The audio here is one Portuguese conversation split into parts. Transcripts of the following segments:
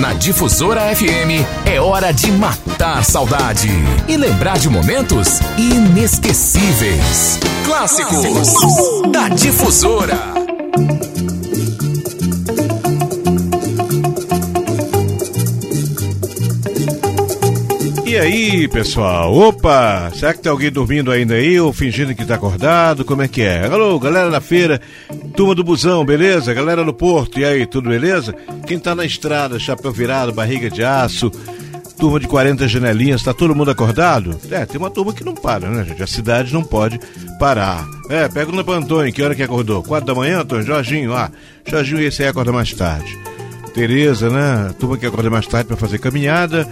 Na Difusora FM é hora de matar saudade e lembrar de momentos inesquecíveis. Clássicos da Difusora. E aí, pessoal? Opa! Será que tem alguém dormindo ainda aí ou fingindo que tá acordado? Como é que é? Alô, galera da feira, turma do busão, beleza? Galera do porto, e aí, tudo beleza? Quem tá na estrada, chapéu virado, barriga de aço, turma de 40 janelinhas, tá todo mundo acordado? É, tem uma turma que não para, né, gente? A cidade não pode parar. É, pergunta pro Antônio, que hora que acordou? Quatro da manhã, Antônio? Jorginho, ah, Jorginho esse aí acorda mais tarde. Tereza, né? Turma que acorda mais tarde para fazer caminhada.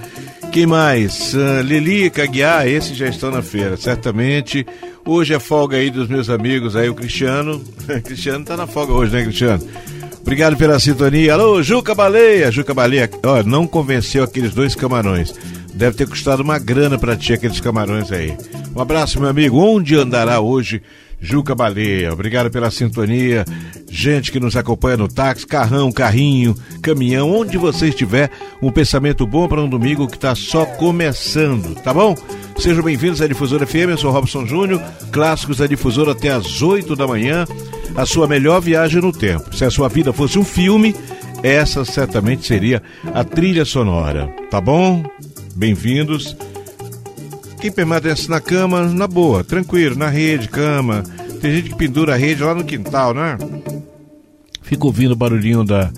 Quem mais? Uh, Lili, Caguiar, esses já estão na feira, certamente. Hoje é folga aí dos meus amigos aí, o Cristiano. Cristiano tá na folga hoje, né, Cristiano? Obrigado pela sintonia. Alô, Juca Baleia. Juca Baleia, ó, não convenceu aqueles dois camarões. Deve ter custado uma grana para ti aqueles camarões aí. Um abraço, meu amigo. Onde andará hoje Juca Baleia. Obrigado pela sintonia. Gente que nos acompanha no táxi, carrão, carrinho, caminhão, onde você estiver, um pensamento bom para um domingo que está só começando, tá bom? Sejam bem-vindos à Difusora FM, eu sou Robson Júnior, clássicos da Difusora até às 8 da manhã, a sua melhor viagem no tempo. Se a sua vida fosse um filme, essa certamente seria a trilha sonora, tá bom? Bem-vindos. Quem permanece na cama, na boa, tranquilo, na rede, cama. Tem gente que pendura a rede lá no quintal, né? Fica ouvindo o barulhinho da,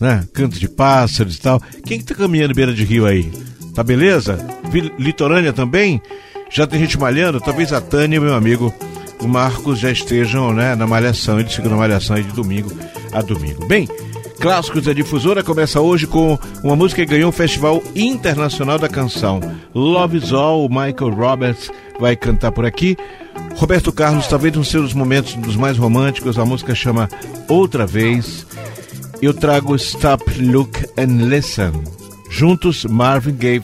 né, canto de pássaros e tal. Quem que tá caminhando beira de rio aí? Tá beleza? Litorânea também? Já tem gente malhando? Talvez a Tânia, meu amigo, o Marcos já estejam, né, na malhação. Eles ficam na malhação aí de domingo a domingo. Bem, Clássicos da Difusora começa hoje com uma música que ganhou o Festival Internacional da Canção. Love is All, Michael Roberts vai cantar por aqui. Roberto Carlos, talvez um seus momentos dos mais românticos, a música chama Outra Vez. Eu trago Stop, Look and Listen. Juntos, Marvin Gaye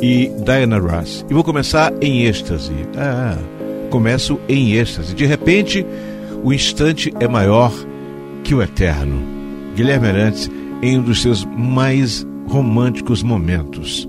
e Diana Ross. E vou começar em êxtase. Ah, começo em êxtase. De repente, o instante é maior que o eterno. Guilherme Arantes em um dos seus mais românticos momentos.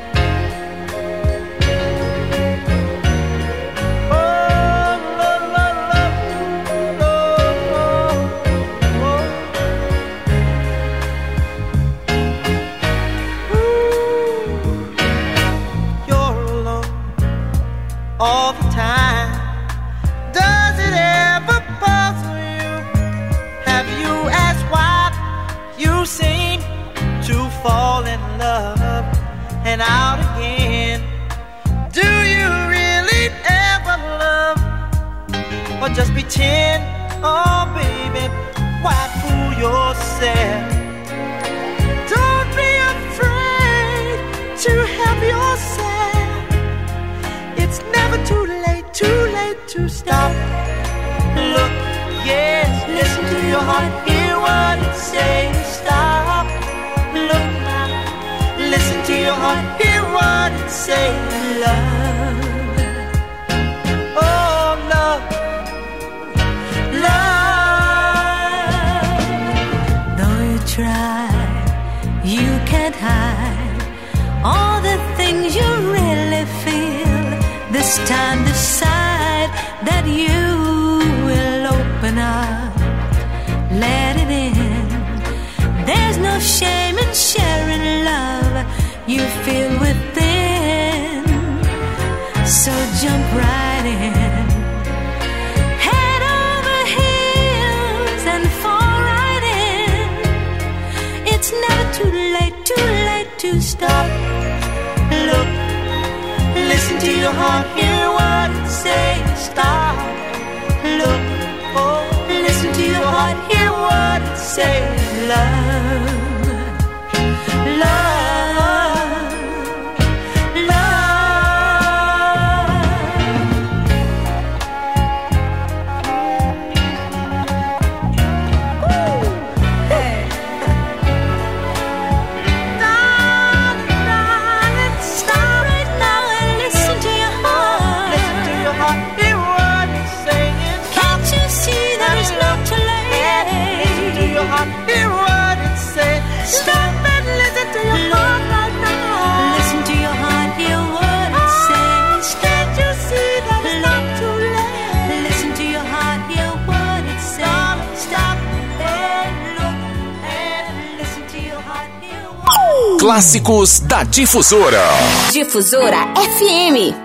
Da Difusora. Difusora FM.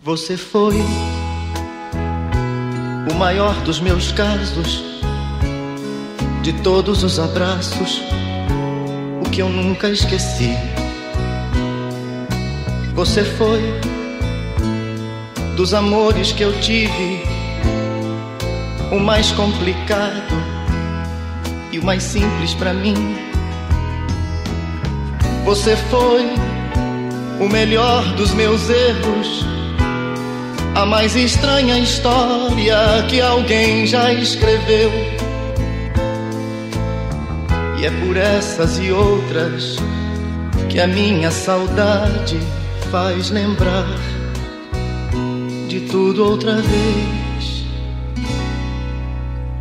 Você foi o maior dos meus casos, de todos os abraços, o que eu nunca esqueci. Você foi dos amores que eu tive, o mais complicado e o mais simples para mim. Você foi o melhor dos meus erros, a mais estranha história que alguém já escreveu. E é por essas e outras que a minha saudade faz lembrar de tudo outra vez.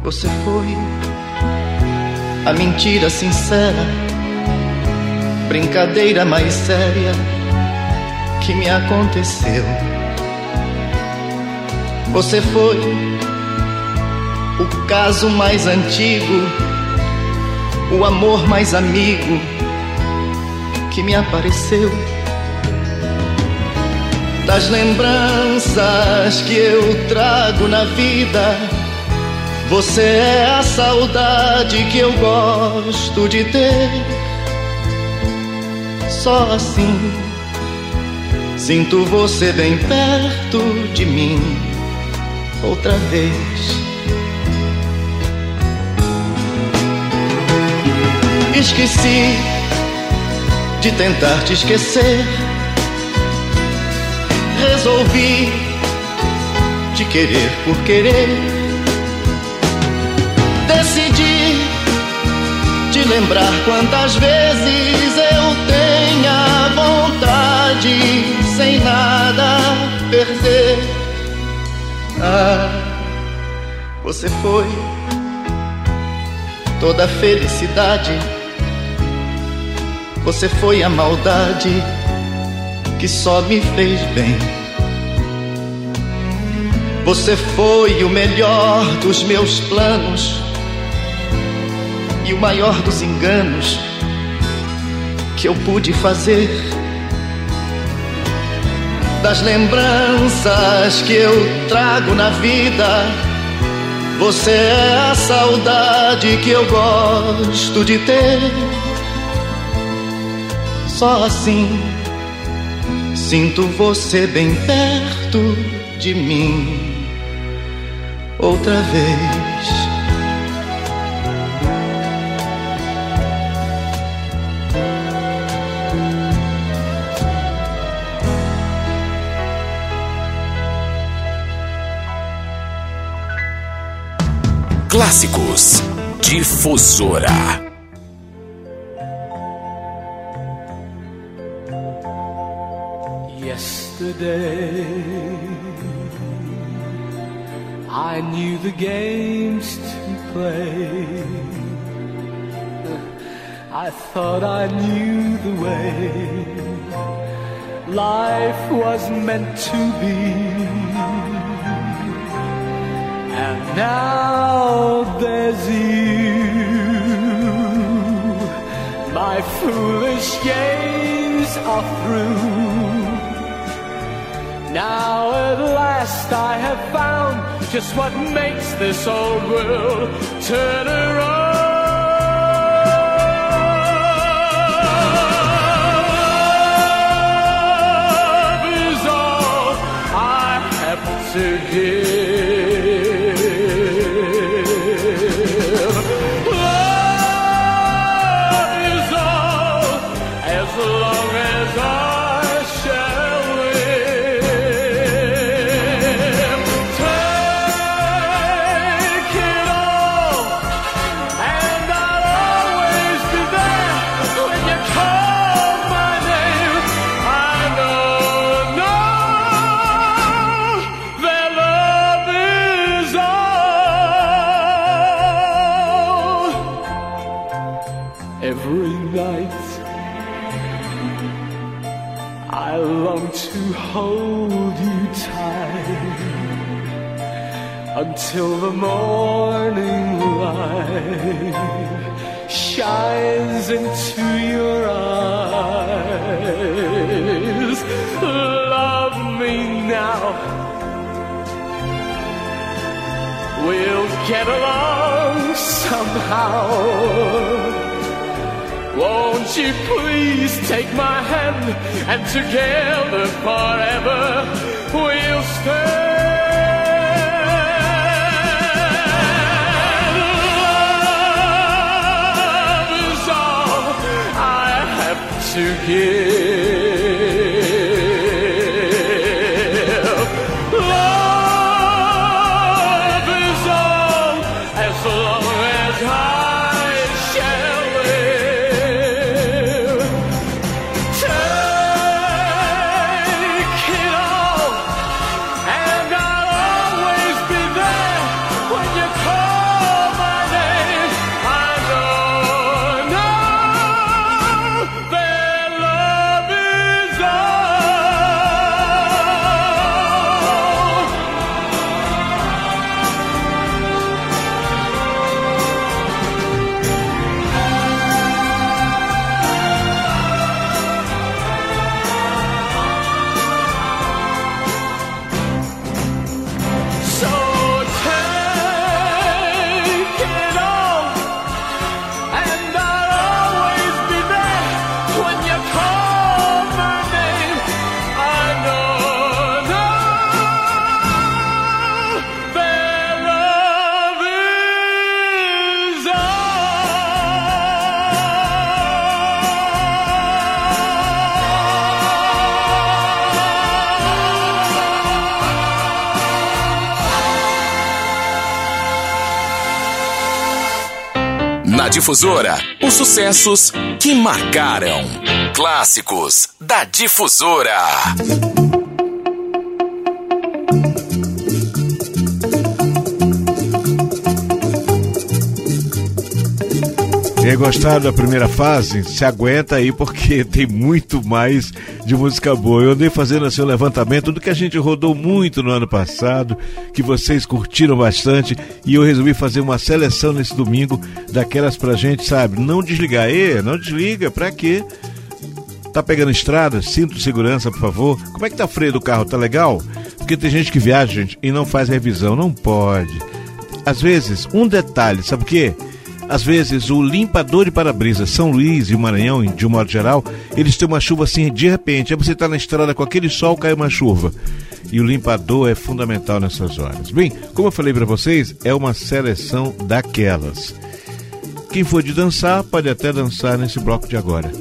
Você foi a mentira sincera, brincadeira mais séria que me aconteceu. Você foi o caso mais antigo, o amor mais amigo que me apareceu. Das lembranças que eu trago na vida você é a saudade que eu gosto de ter. Só assim sinto você bem perto de mim outra vez. esqueci de tentar te esquecer. Resolvi te querer por querer. Lembrar quantas vezes eu tenha vontade sem nada perder. Ah, você foi toda a felicidade. Você foi a maldade que só me fez bem. Você foi o melhor dos meus planos e o maior dos enganos que eu pude fazer. Das lembranças que eu trago na vida você é a saudade que eu gosto de ter. Só assim sinto você bem perto de mim outra vez. Clássicos Difusora. Yesterday, I knew the games to play. I thought I knew the way life was meant to be. And now there's you. My foolish games are through. Now at last I have found just what makes this old world turn around. To give. Till the morning light shines into your eyes. Love me now. We'll get along somehow. Won't you please take my hand and together forever we'll stay. So I have to give. Difusora, os sucessos que marcaram. Clássicos da Difusora. Quem gostar da primeira fase, se aguenta aí porque tem muito mais de música boa. Eu andei fazendo assim um levantamento do que a gente rodou muito no ano passado, que vocês curtiram bastante, e eu resolvi fazer uma seleção nesse domingo daquelas pra gente, sabe? Não desligar. E, não desliga, pra quê? Tá pegando estrada? Cinto de segurança, por favor. Como é que tá o freio do carro? Tá legal? Porque tem gente que viaja, gente, e não faz revisão. Não pode. Às vezes, um detalhe, sabe o quê? Às vezes, o limpador de para-brisa São Luís e o Maranhão, de um modo geral, eles têm uma chuva assim de repente. Aí você está na estrada com aquele sol, cai uma chuva. E o limpador é fundamental nessas horas. Bem, como eu falei para vocês, é uma seleção daquelas. Quem for de dançar, pode até dançar nesse bloco de agora.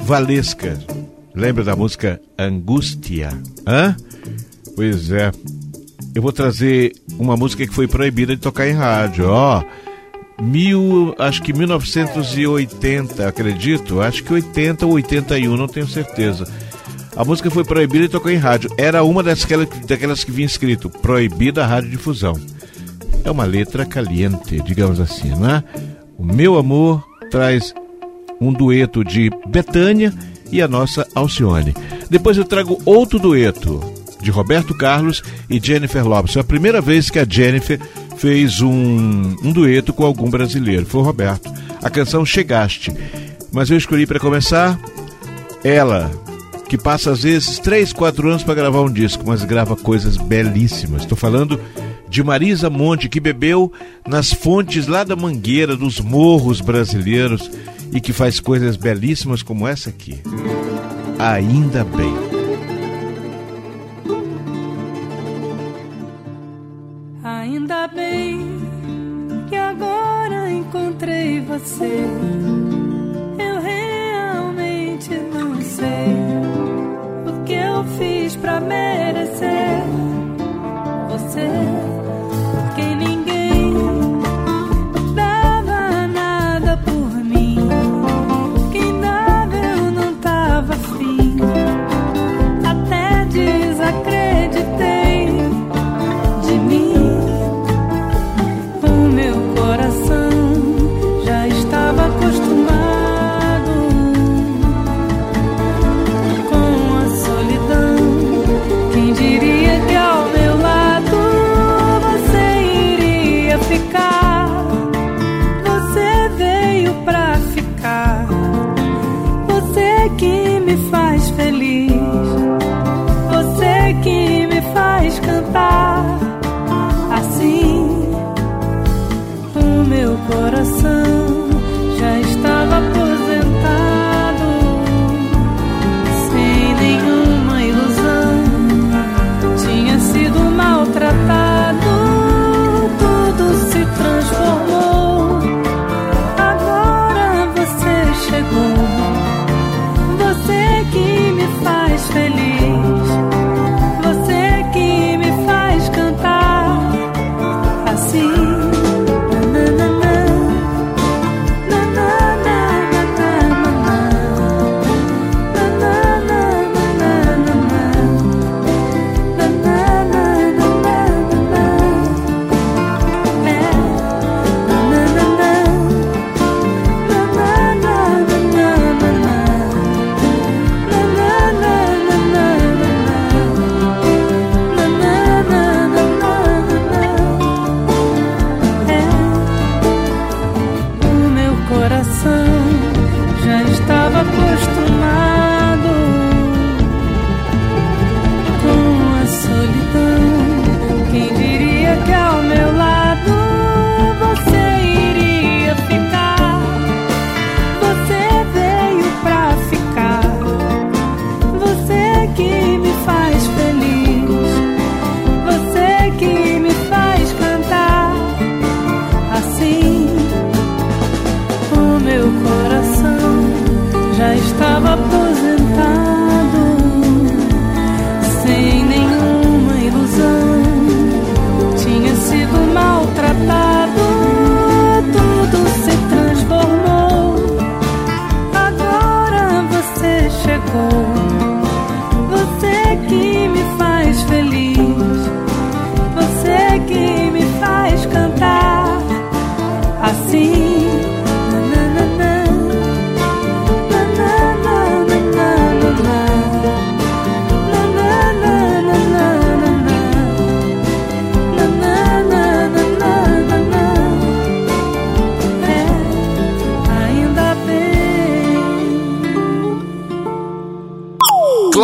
Valesca, lembra da música Angústia? Hã? Pois é. Eu vou trazer uma música que foi proibida de tocar em rádio, ó. Oh, mil, acho que 1980, acredito, acho que 80 ou 81, não tenho certeza. A música foi proibida e tocou em rádio. Era uma daquelas, daquelas que vinha escrito proibida a radiodifusão. É uma letra caliente, digamos assim, né? O meu amor traz um dueto de Betânia e a nossa Alcione. Depois eu trago outro dueto de Roberto Carlos e Jennifer Lopes. É a primeira vez que a Jennifer fez um, um dueto com algum brasileiro, foi o Roberto. A canção Chegaste. Mas eu escolhi para começar ela, que passa às vezes 3, 4 anos para gravar um disco, mas grava coisas belíssimas. Estou falando de Marisa Monte, que bebeu nas fontes lá da Mangueira, dos morros brasileiros, e que faz coisas belíssimas como essa aqui. Ainda bem.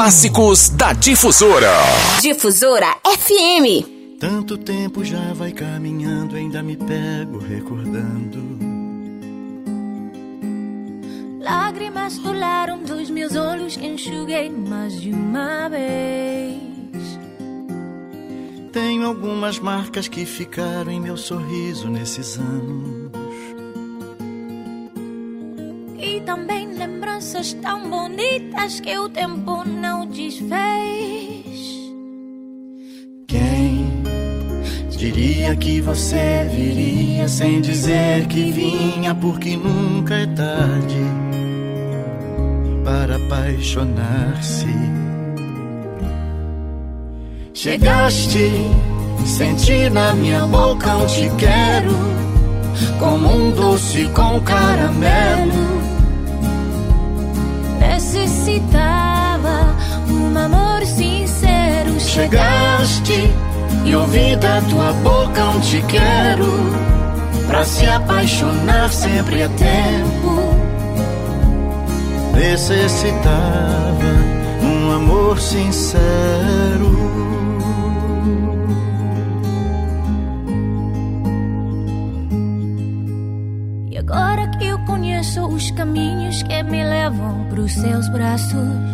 Clássicos da Difusora. Difusora FM. Tanto tempo já vai caminhando, ainda me pego recordando. Lágrimas rolaram dos meus olhos que enxuguei mais de uma vez. Tenho algumas marcas que ficaram em meu sorriso nesses anos. E também lembranças tão bonitas que o tempo não Quem diria que você viria sem dizer que vinha, porque nunca é tarde para apaixonar-se. Chegaste, senti na minha boca um te quero, como um doce com caramelo. Necessitava um amor sincero. Chegaste e ouvi da tua boca um te quero, pra se apaixonar sempre é tempo. Necessitava um amor sincero. E agora que eu conheço os caminhos que me levam pros seus braços.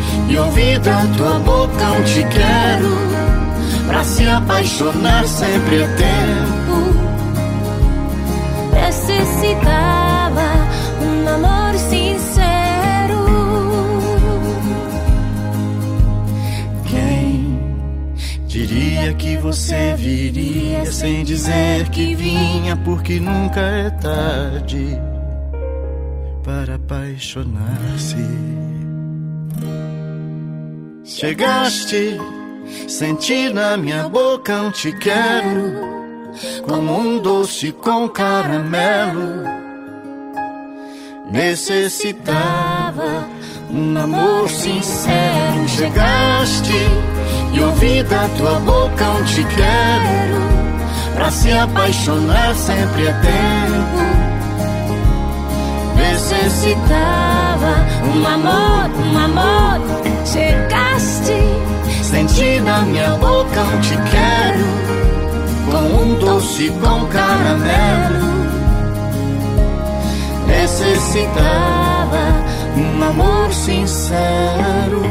e ouvi da tua boca um te quero. Pra se apaixonar sempre é tempo. Necessitava um amor sincero. Quem diria que você viria sem dizer que vinha, porque nunca é tarde para apaixonar-se. Chegaste, senti na minha boca um te quero, como um doce com caramelo. Necessitava um amor sincero. Chegaste e ouvi da tua boca um te quero. Pra se apaixonar sempre é tempo. Necessitava Um amor, um amor, chegaste. Senti na minha boca um te quero, com um doce com caramelo. Necessitava um amor sincero.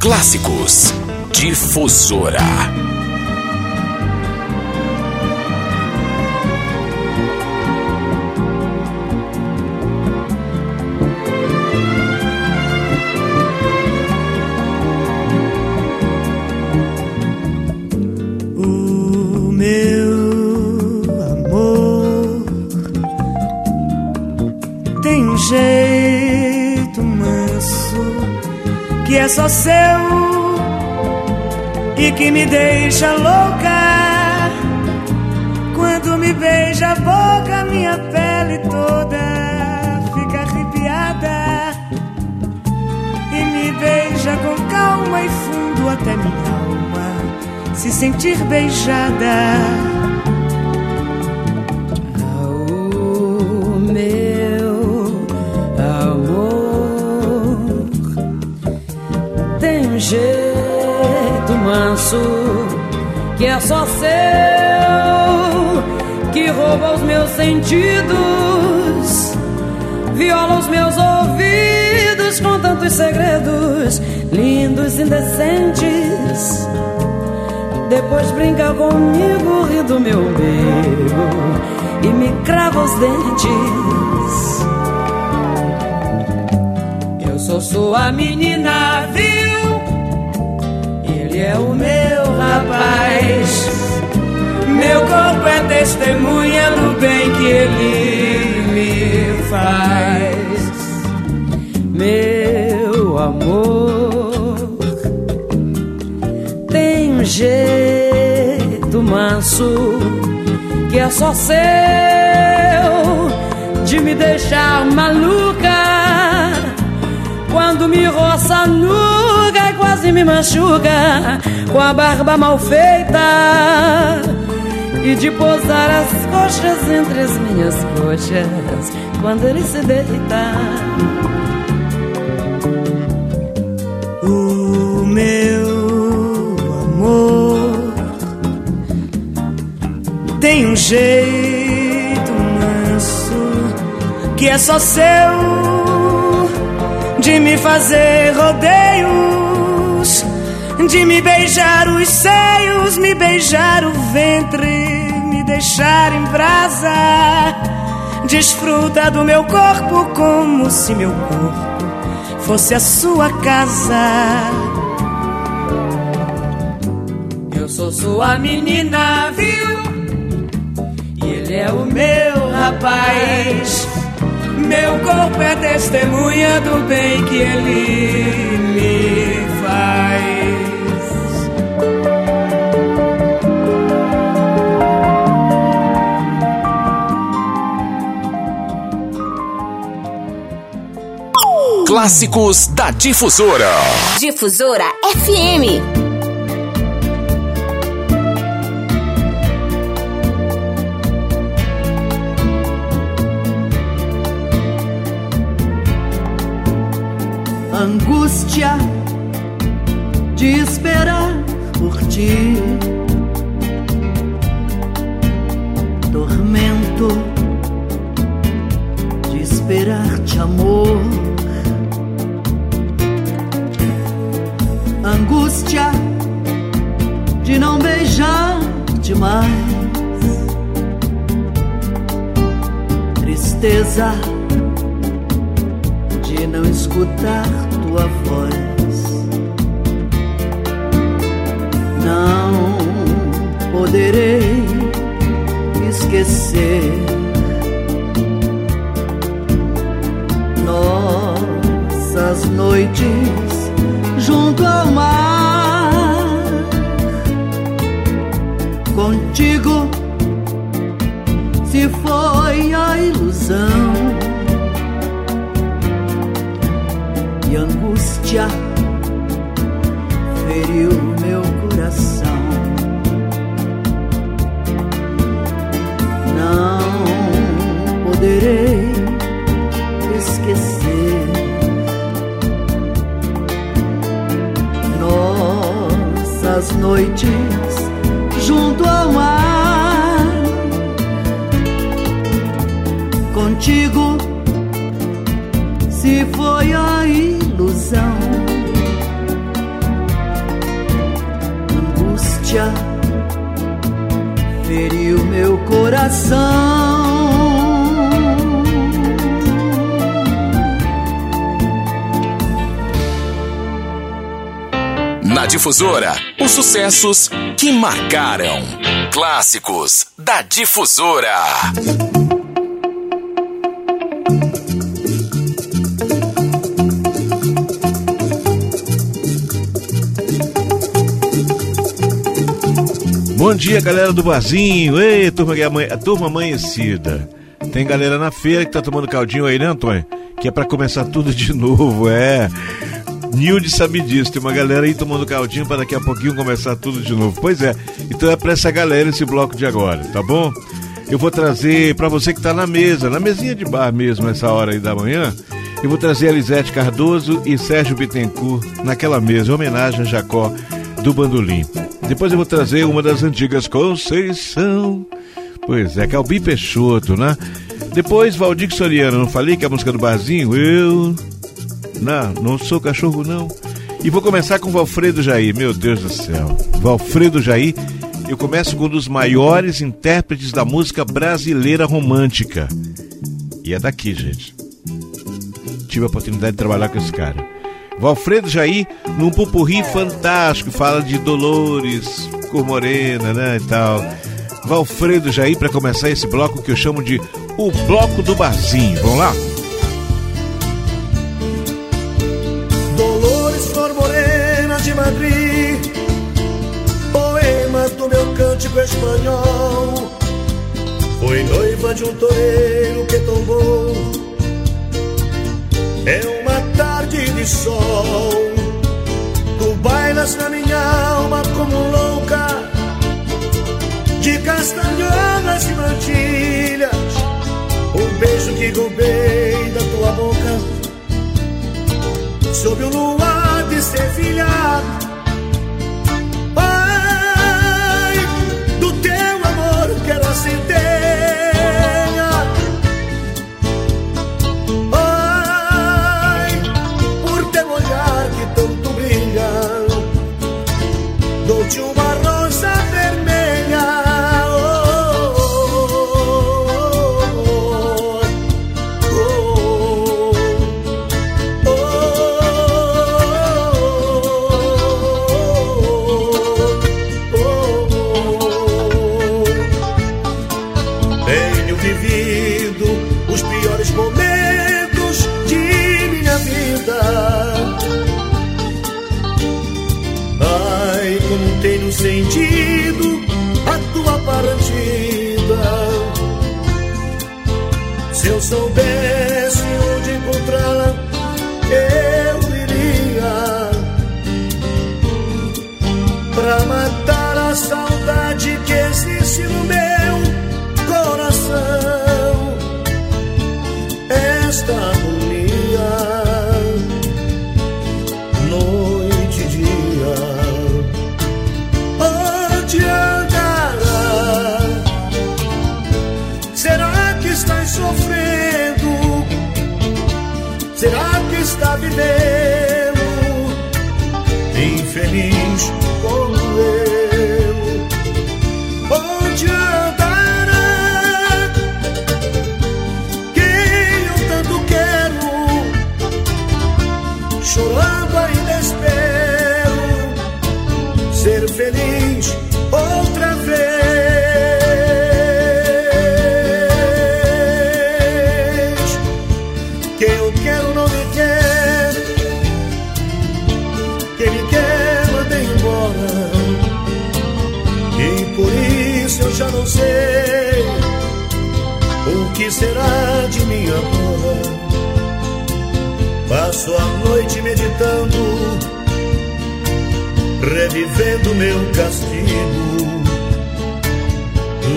Clássicos Difusora. Só seu e que me deixa louca. Quando me beija a boca, minha pele toda fica arrepiada e me beija com calma e fundo até minha alma se sentir beijada. que é só seu, que rouba os meus sentidos, viola os meus ouvidos com tantos segredos lindos, indecentes. Depois brinca comigo, ri do meu bebo e me crava os dentes. Eu sou sua menina, viu? Ele é o meu. Meu corpo é testemunha do bem que ele me faz. Meu amor tem um jeito manso que é só seu de me deixar maluca quando me roça nuga e quase me machuca com a barba mal feita e de posar as coxas entre as minhas coxas quando ele se deita. O meu amor tem um jeito manso que é só seu de me fazer rodeios, de me beijar os seios, me beijar o ventre deixar em brasa. Desfruta do meu corpo como se meu corpo fosse a sua casa. Eu sou sua menina, viu? E ele é o meu rapaz. Meu corpo é testemunha do bem que Clássicos da Difusora. Difusora FM. angústia sucessos que marcaram. Clássicos da Difusora. Bom dia, galera do barzinho. Ei, turma, a turma amanhecida. Tem galera na feira que tá tomando caldinho aí, né, Antônio? Que é para começar tudo de novo, é. Nilde sabe disso, tem uma galera aí tomando caldinho para daqui a pouquinho começar tudo de novo. Pois é, então é para essa galera esse bloco de agora, tá bom? Eu vou trazer para você que tá na mesa, na mesinha de bar mesmo, essa hora aí da manhã, eu vou trazer Elisete Cardoso e Sérgio Bittencourt naquela mesa, homenagem a Jacó do Bandolim. Depois eu vou trazer uma das antigas Conceição. Pois é, Calbi Peixoto, né? Depois, Valdir Soriano, não falei que é a música do barzinho? Eu. Não, não sou cachorro, não. E vou começar com Valfredo Jair, meu Deus do céu. Valfredo Jair, eu começo com um dos maiores intérpretes da música brasileira romântica. E é daqui, gente. Tive a oportunidade de trabalhar com esse cara. Valfredo Jair, num pupurri fantástico, fala de Dolores, cor morena, né, e tal. Valfredo Jair para começar esse bloco que eu chamo de o bloco do barzinho. Vamos lá? Morena de Madrid, poema do meu cântico espanhol. Foi noiva de um toureiro que tombou. É uma tarde de sol. Tu bailas na minha alma como louca, de castanholas e mantilhas. O beijo que roubei da tua boca, sob o luar Se eu Passo a noite meditando, revivendo meu castigo.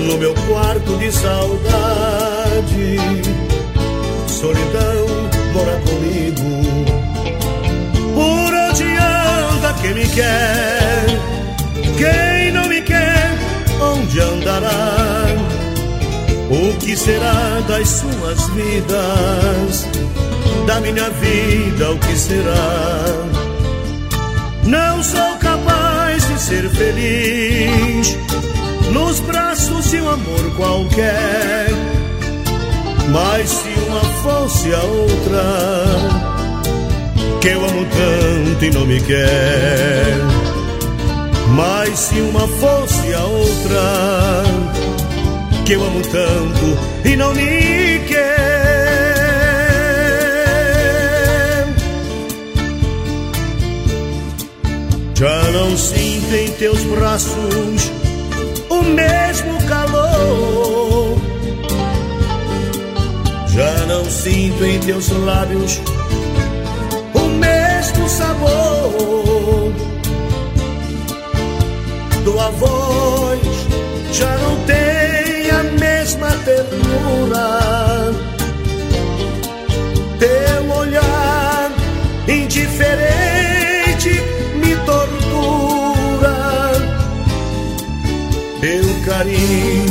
No meu quarto de saudade, solidão mora comigo. Por onde anda quem me quer? Quem não me quer, onde andará? O que será das suas vidas? Da minha vida, o que será? Não sou capaz de ser feliz nos braços de um amor qualquer. Mas se uma fosse a outra, que eu amo tanto e não me quer. Mas se uma fosse a outra, que eu amo tanto e não me quer. Já não sinto em teus braços o mesmo calor. Já não sinto em teus lábios o mesmo sabor. Tua voz já não tem a mesma ternura. Carinho,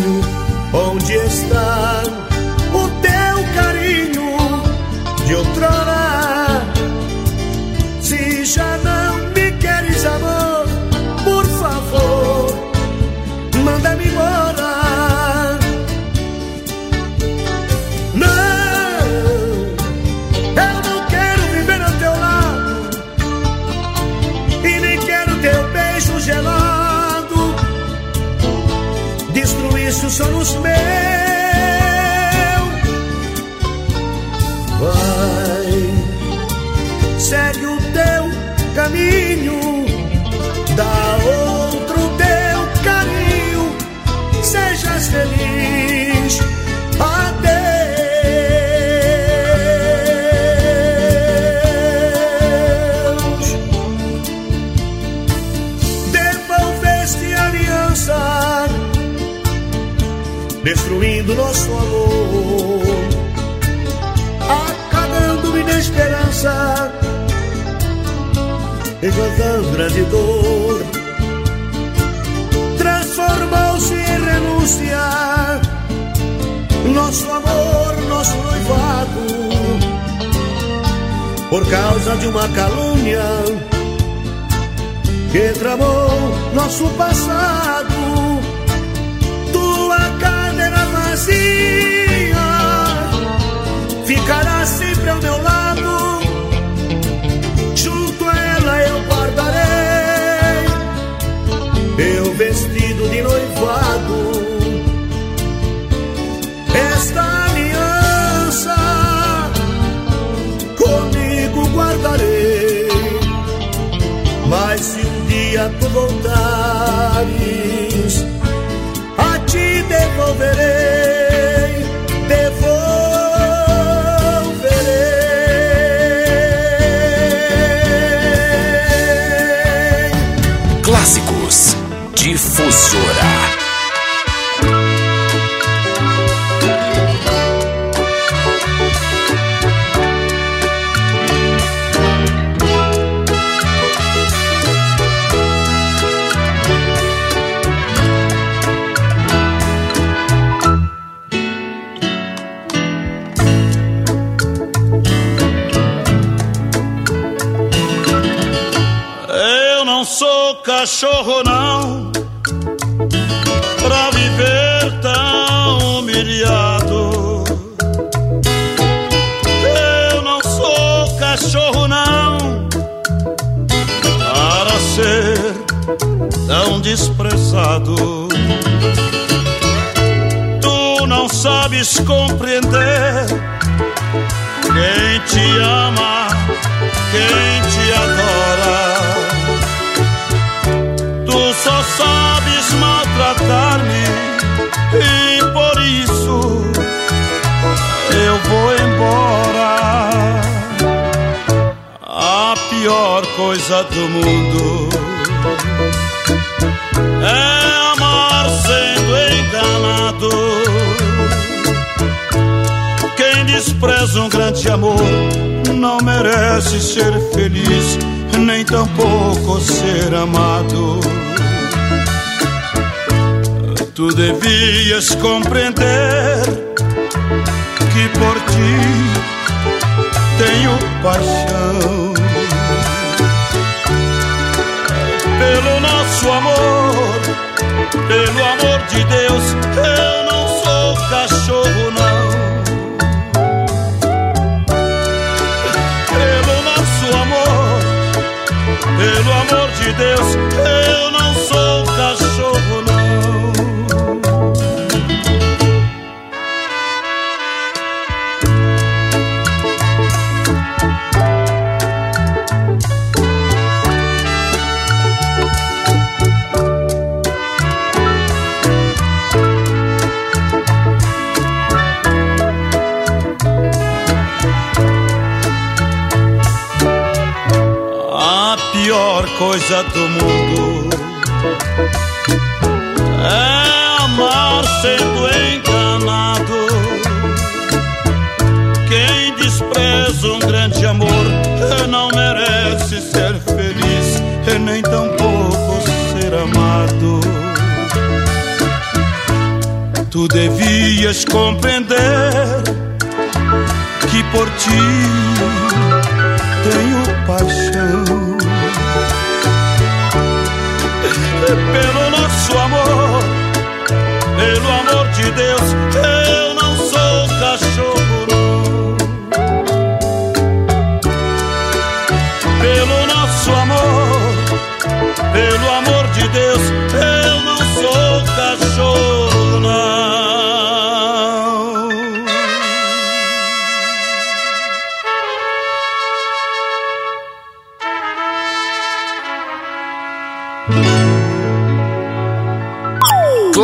Destruísse os meus. Grande dor. Transformou-se em renúncia nosso amor, nosso noivado, por causa de uma calúnia que tramou nosso passado. Dia tu voltares, a ti devolverei, não, pra viver tão humilhado. Eu não sou cachorro, não, para ser tão desprezado. Tu não sabes compreender quem te ama, quem te adora. Sabes maltratar-me e por isso eu vou embora. A pior coisa do mundo é amar sendo enganado. Quem despreza um grande amor não merece ser feliz, nem tampouco ser amado. Tu devias compreender que por ti tenho paixão. Pelo nosso amor, pelo amor de Deus, eu não sou cachorro, não. Pelo nosso amor, pelo amor de Deus, eu não sou cachorro, coisa do mundo é amar sendo enganado. Quem despreza um grande amor não merece ser feliz, e nem tampouco ser amado. Tu devias compreender que por ti tenho paixão. Pelo nosso amor, pelo amor de Deus, eu não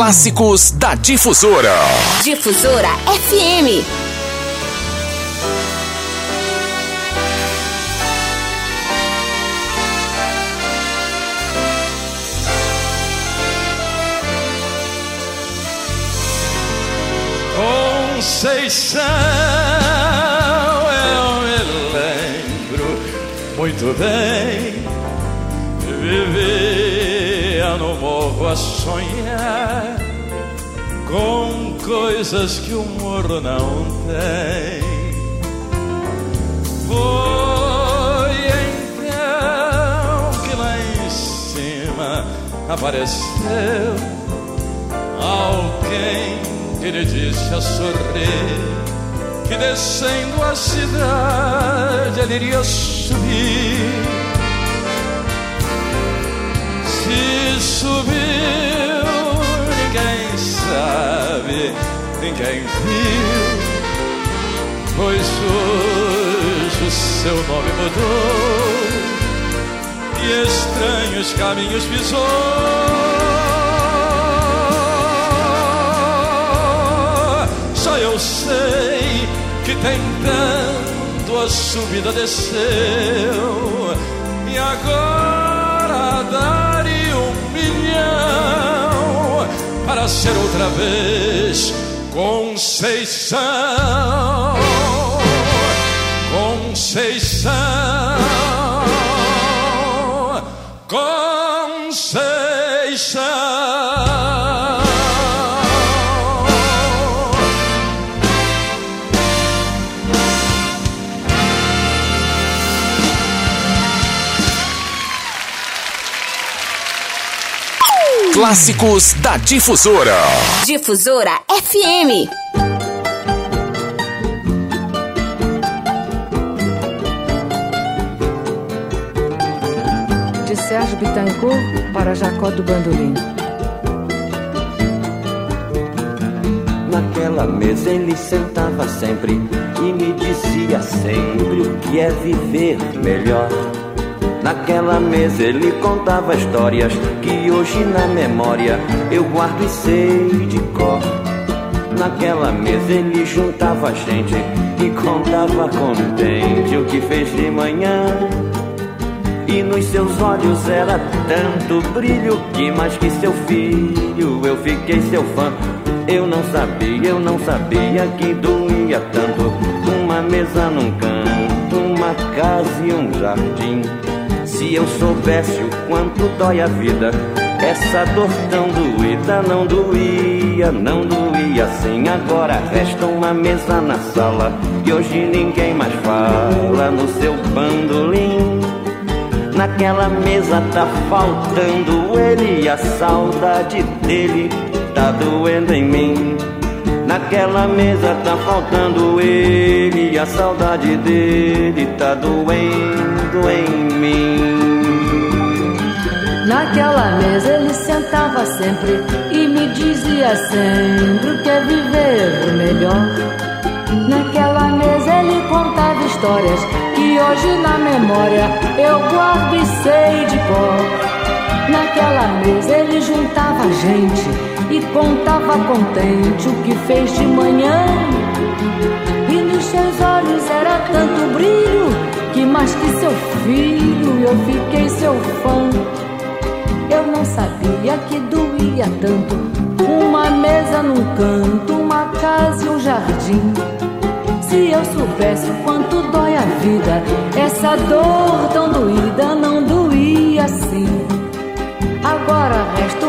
Clássicos da Difusora. Difusora FM. Conceição, eu me lembro muito bem. Vivia no morro a sonhar com coisas que o morro não tem. Foi então que lá em cima apareceu alguém que lhe disse a sorrir que descendo a cidade ele iria subir. Se ninguém ninguém viu, pois hoje o seu nome mudou e estranhos caminhos pisou. Só eu sei que tem tanto a subida desceu e agora daria para ser outra vez Conceição, Conceição, Conceição. Clássicos da Difusora. Difusora FM. De Sérgio Bittencourt para Jacó do Bandolim. Naquela mesa ele sentava sempre e me dizia sempre o que é viver melhor. Naquela mesa ele contava histórias que hoje na memória eu guardo e sei de cor. Naquela mesa ele juntava gente e contava contente o que fez de manhã. E nos seus olhos era tanto brilho que mais que seu filho eu fiquei seu fã. Eu não sabia, eu não sabia que doía tanto uma mesa num canto, uma casa e um jardim. Se eu soubesse o quanto dói a vida, essa dor tão doída não doía, não doía assim. Agora resta uma mesa na sala e hoje ninguém mais fala no seu bandolim. Naquela mesa tá faltando ele e a saudade dele tá doendo em mim. Naquela mesa tá faltando ele a saudade dele tá doendo em mim. Naquela mesa ele sentava sempre e me dizia sempre que é viver melhor. Naquela mesa ele contava histórias que hoje na memória eu guardo e sei de cor. Naquela mesa ele juntava gente e contava contente o que fez de manhã. E nos seus olhos era tanto brilho que mais que seu filho eu fiquei seu fã. Eu não sabia que doía tanto uma mesa num canto, uma casa e um jardim. Se eu soubesse o quanto dói a vida, essa dor tão doída não doía assim. Agora resta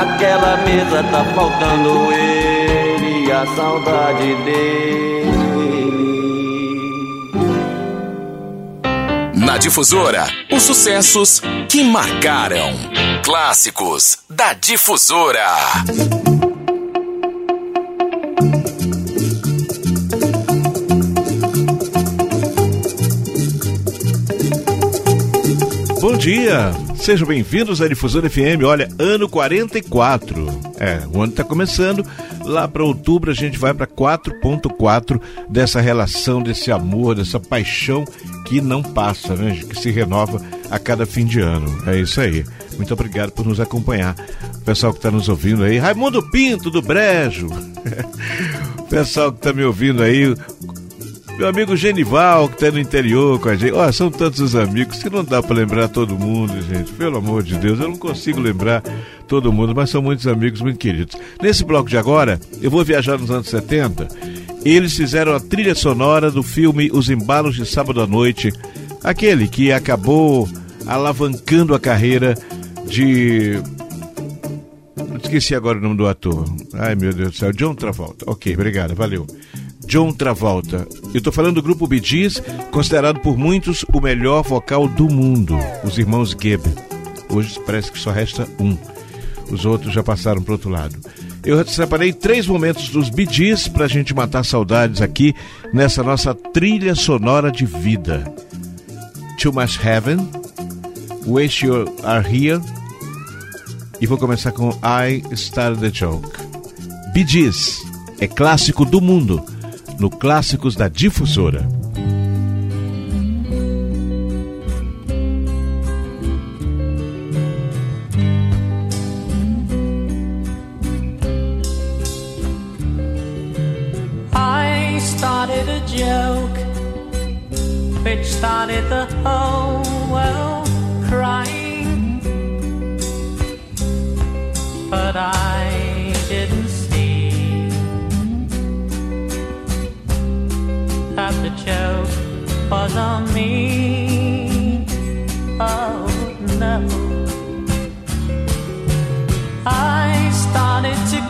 Naquela mesa tá faltando ele e a saudade dele. Na Difusora, os sucessos que marcaram. Clássicos da Difusora. Bom dia, sejam bem-vindos à Difusora FM. Olha, ano 44. É, o ano está começando. Lá para outubro a gente vai para 4.4 dessa relação, desse amor, dessa paixão que não passa, né? Que se renova a cada fim de ano. É isso aí. Muito obrigado por nos acompanhar. O pessoal que está nos ouvindo aí, Raimundo Pinto do Brejo. o pessoal que está me ouvindo aí, meu amigo Genival, que está no interior com a gente. Olha, são tantos os amigos que não dá para lembrar todo mundo, gente. Pelo amor de Deus, eu não consigo lembrar todo mundo, mas são muitos amigos muito queridos. Nesse bloco de agora, eu vou viajar nos anos 70. Eles fizeram a trilha sonora do filme Os Embalos de Sábado à Noite, aquele que acabou alavancando a carreira de. Esqueci agora o nome do ator. Ai, meu Deus do céu. John Travolta. Ok, obrigado, valeu. John Travolta. Eu estou falando do grupo Bee Gees, considerado por muitos o melhor vocal do mundo, os irmãos Gibb. Hoje parece que só resta um. Os outros já passaram para outro lado. Eu separei três momentos dos Bee Gees para a gente matar saudades aqui nessa nossa trilha sonora de vida. Too Much Heaven, Wish You Are Here e vou começar com I Started the Joke. Bee Gees é clássico do mundo no Clássicos da Difusora. I started a joke which started the was on me. Oh no. I started to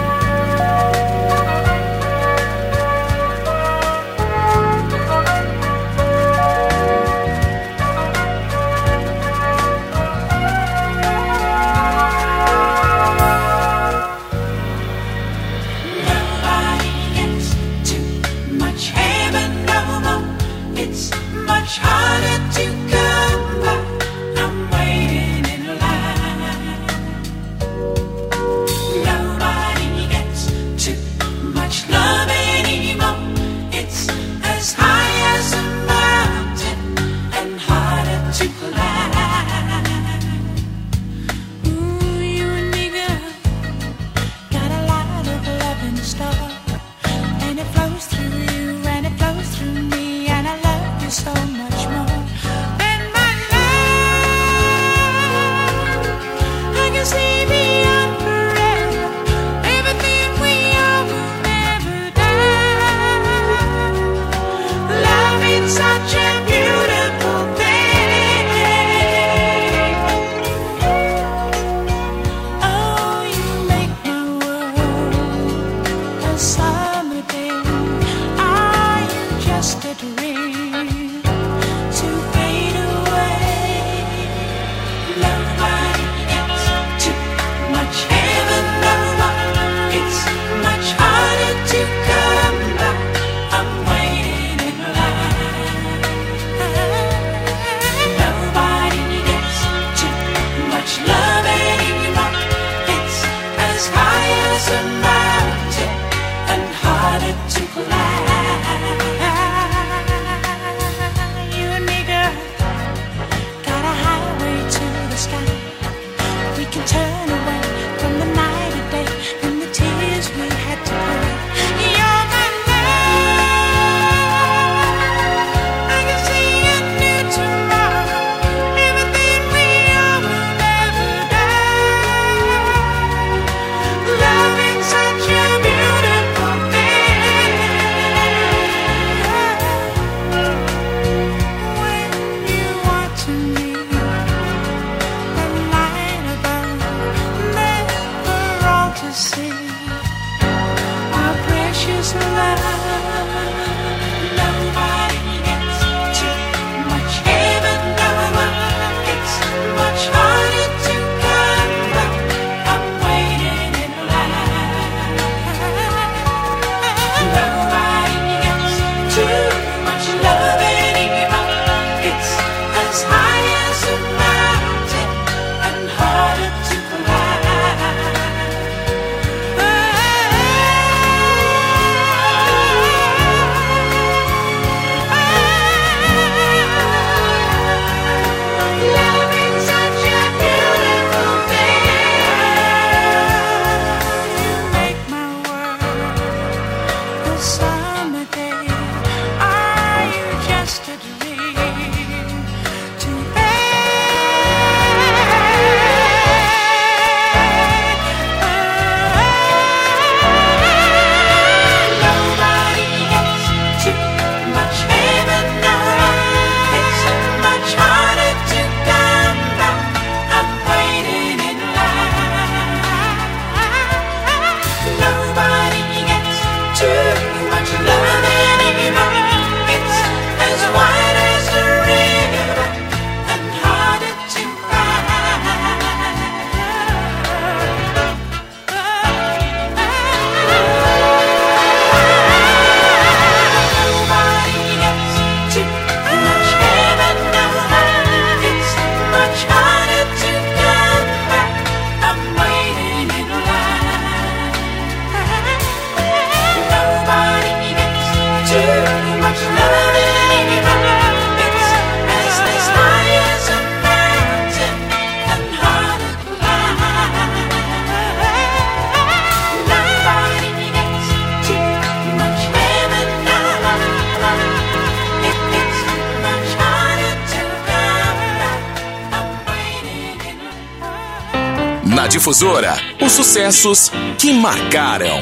Difusora, os sucessos que marcaram.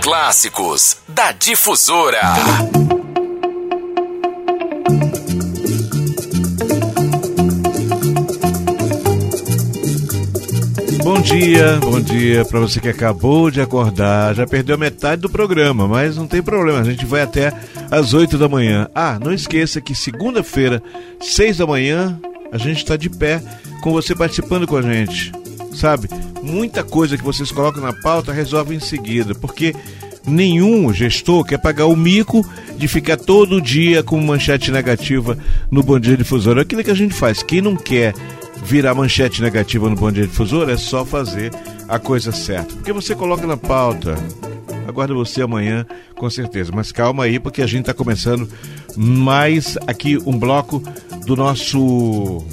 Clássicos da Difusora. Bom dia, bom dia para você que acabou de acordar, já perdeu metade do programa, mas não tem problema, a gente vai até às 8 da manhã. Ah, não esqueça que segunda-feira, 6 da manhã, a gente está de pé com você participando com a gente, sabe? Muita coisa que vocês colocam na pauta resolve em seguida, porque nenhum gestor quer pagar o mico de ficar todo dia com manchete negativa no Bom Dia Difusor. É aquilo que a gente faz. Quem não quer virar manchete negativa no Bom Dia Difusor é só fazer a coisa certa. Porque você coloca na pauta. Aguardo você amanhã, com certeza. Mas calma aí, porque a gente está começando mais aqui um bloco do nosso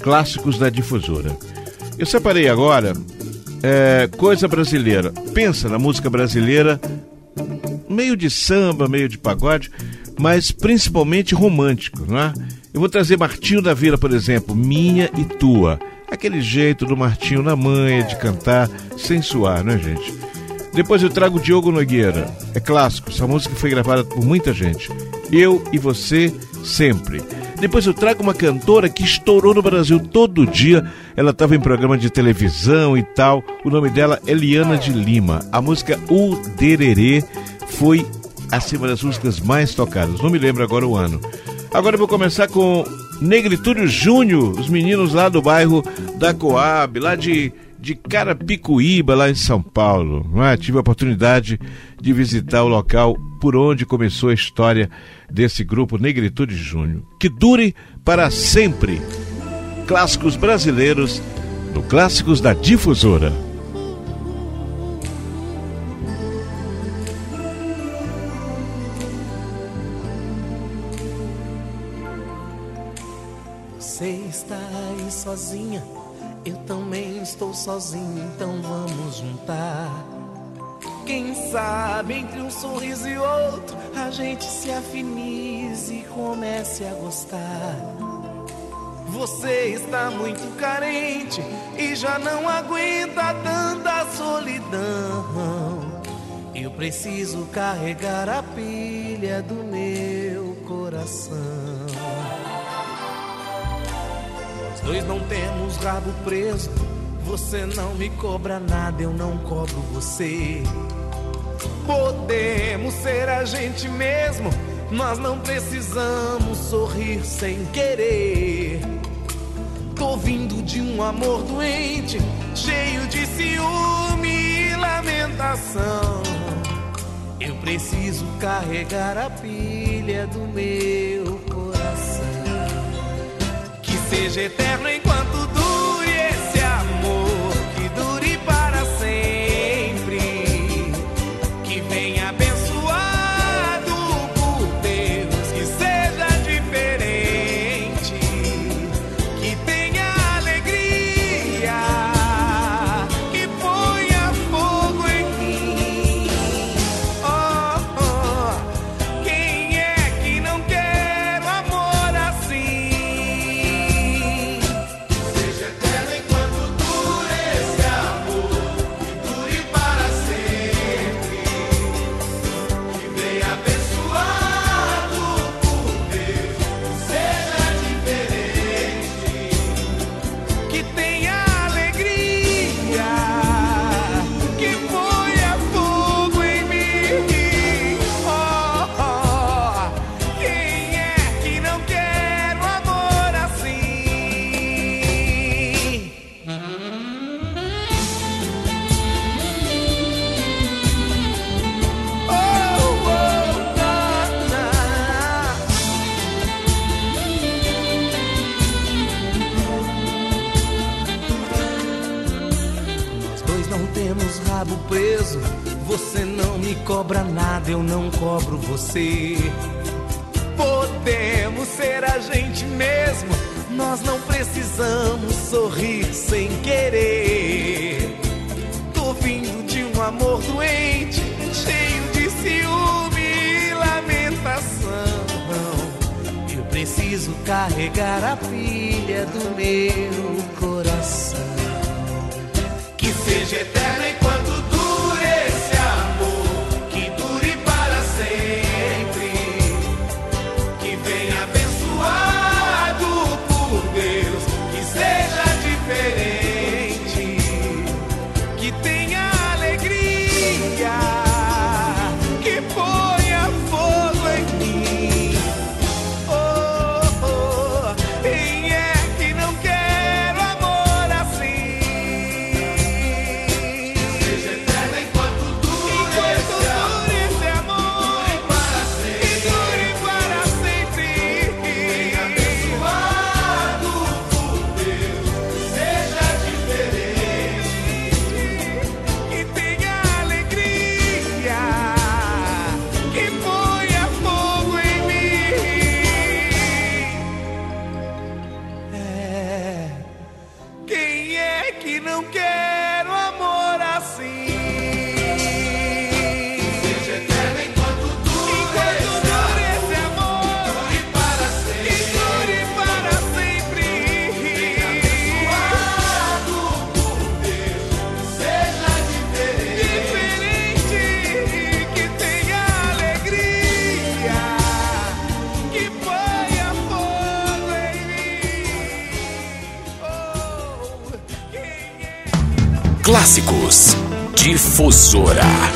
Clássicos da Difusora. Eu separei agora é, coisa brasileira. Pensa na música brasileira, meio de samba, meio de pagode, mas principalmente romântico, não é? Eu vou trazer Martinho da Vila, por exemplo, Minha e Tua. Aquele jeito do Martinho na manha de cantar sem suar, né, gente? Depois eu trago Diogo Nogueira. É clássico, essa música foi gravada por muita gente. Eu e você sempre. Depois eu trago uma cantora que estourou no Brasil todo dia. Ela estava em programa de televisão e tal. O nome dela é Eliana de Lima. A música O Dererê foi acima das músicas mais tocadas. Não me lembro agora o ano. Agora eu vou começar com Negritude Júnior, os meninos lá do bairro da Coab, lá de, de Carapicuíba, lá em São Paulo. É? Tive a oportunidade de visitar o local por onde começou a história desse grupo Negritude Júnior. Que dure para sempre. Clássicos brasileiros no Clássicos da Difusora. Você está aí estou sozinho, então vamos juntar. Quem sabe entre um sorriso e outro a gente se afinize e comece a gostar. Você está muito carente e já não aguenta tanta solidão. Eu preciso carregar a pilha do meu coração. Nós dois não temos rabo preso. Você não me cobra nada, eu não cobro você. Podemos ser a gente mesmo, nós não precisamos sorrir sem querer. Tô vindo de um amor doente, cheio de ciúme e lamentação. Eu preciso carregar a pilha do meu coração. Que seja eterno enquanto nada, eu não cobro você. Podemos ser a gente mesmo, nós não precisamos sorrir sem querer. Tô vindo de um amor doente, cheio de ciúme e lamentação. Eu preciso carregar a pilha do meu coração. Difusora.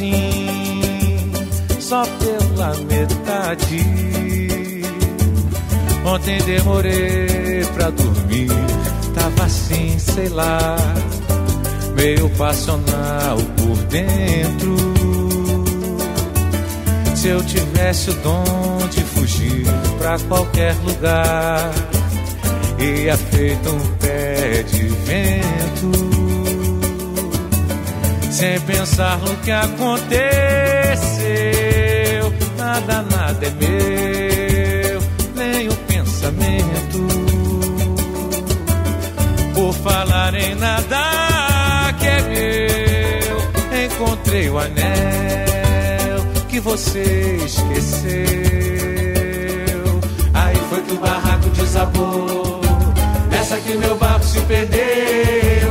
assim, só pela metade. Ontem demorei pra dormir, tava assim, sei lá, meio passional por dentro. Se eu tivesse o dom de fugir pra qualquer lugar, ia feito um pé de vento sem pensar no que aconteceu. Nada, nada é meu, nem o pensamento. Por falar em nada que é meu, encontrei o anel que você esqueceu. Aí foi que o barraco desabou. Nessa que meu barco se perdeu.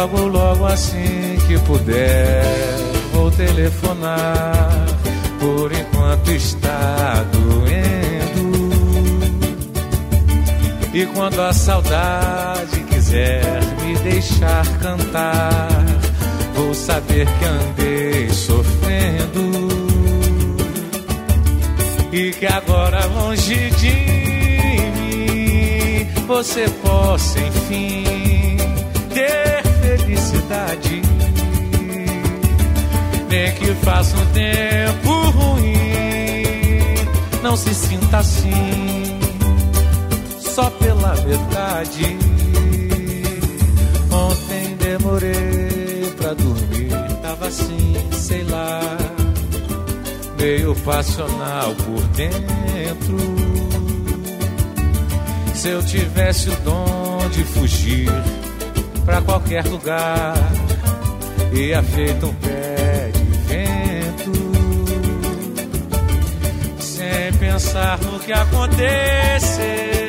Logo, logo assim que puder, vou telefonar. Por enquanto está doendo. E quando a saudade quiser me deixar cantar, vou saber que andei sofrendo. E que agora longe de mim você possa enfim felicidade. Nem que faça um tempo ruim, não se sinta assim, só pela verdade. Ontem demorei pra dormir, tava assim, sei lá, meio passional por dentro. Se eu tivesse o dom de fugir pra qualquer lugar, ia feito um pé de vento, sem pensar no que aconteceu.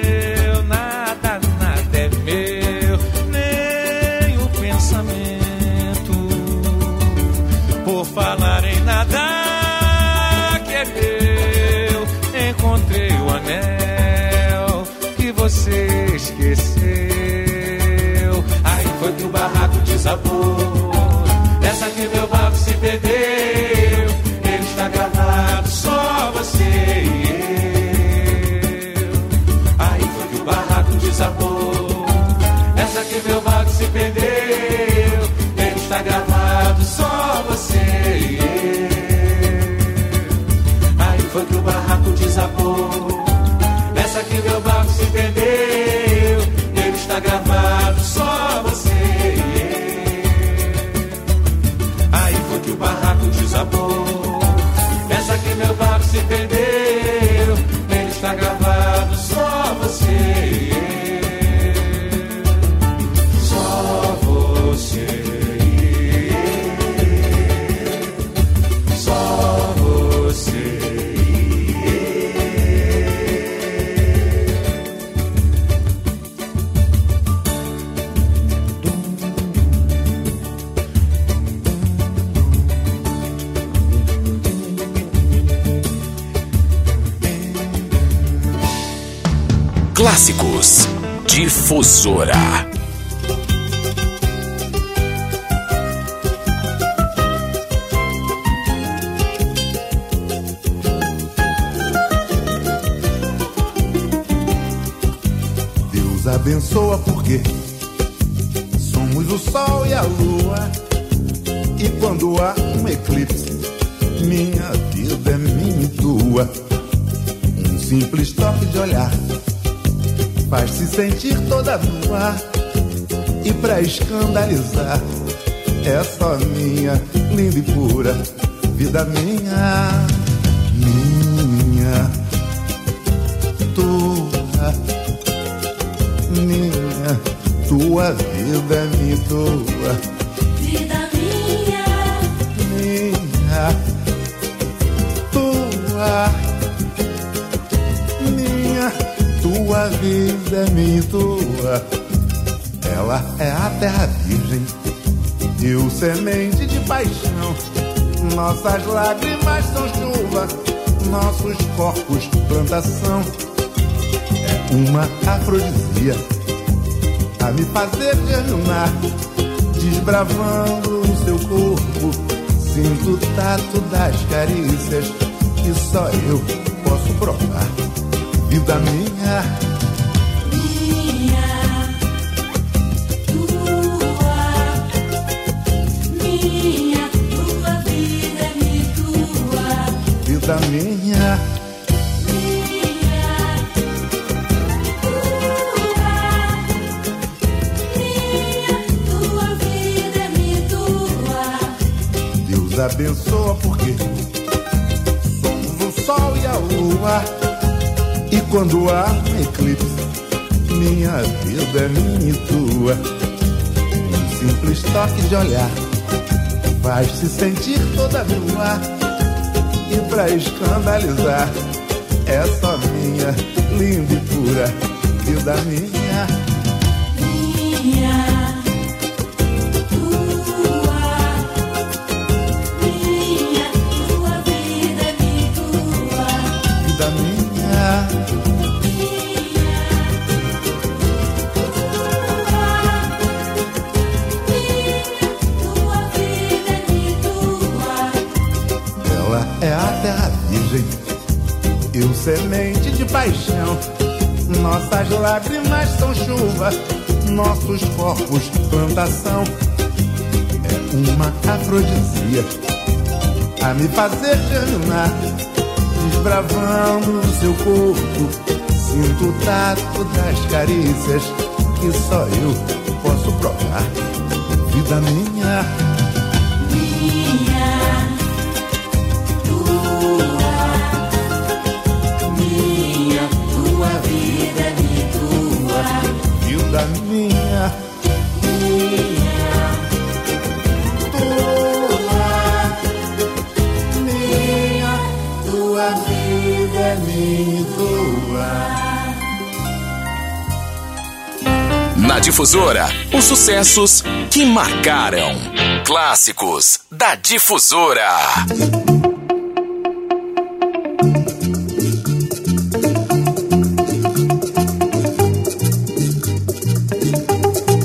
Barraco abençoa porque somos o sol e a lua. E quando há um eclipse, minha vida é minha e tua. Um simples toque de olhar faz-se sentir toda nua. E pra escandalizar, é só minha, linda e pura, vida minha, minha, tua, minha, tua vida é minha e tua. Vida minha, minha, tua, minha, tua vida é minha e tua. Ela é a terra virgem e o semente de paixão. Nossas lágrimas são chuva, nossos corpos plantação. É uma afrodisia a me fazer germinar, desbravando o seu corpo. Sinto o tato das carícias que só eu posso provar. vida minha. Minha, tua, minha, tua vida é minha tua. Vida minha, abençoa porque somos o sol e a lua. E quando há um eclipse, minha vida é minha e tua. Um simples toque de olhar faz se sentir toda nua. E pra escandalizar, é só minha, linda e pura vida. Minha, lágrimas são chuva, nossos corpos plantação. É uma afrodisia a me fazer germinar, desbravando seu corpo. Sinto o tato das carícias que só eu posso provar. Vida Minha, Difusora, os sucessos que marcaram. Clássicos da Difusora.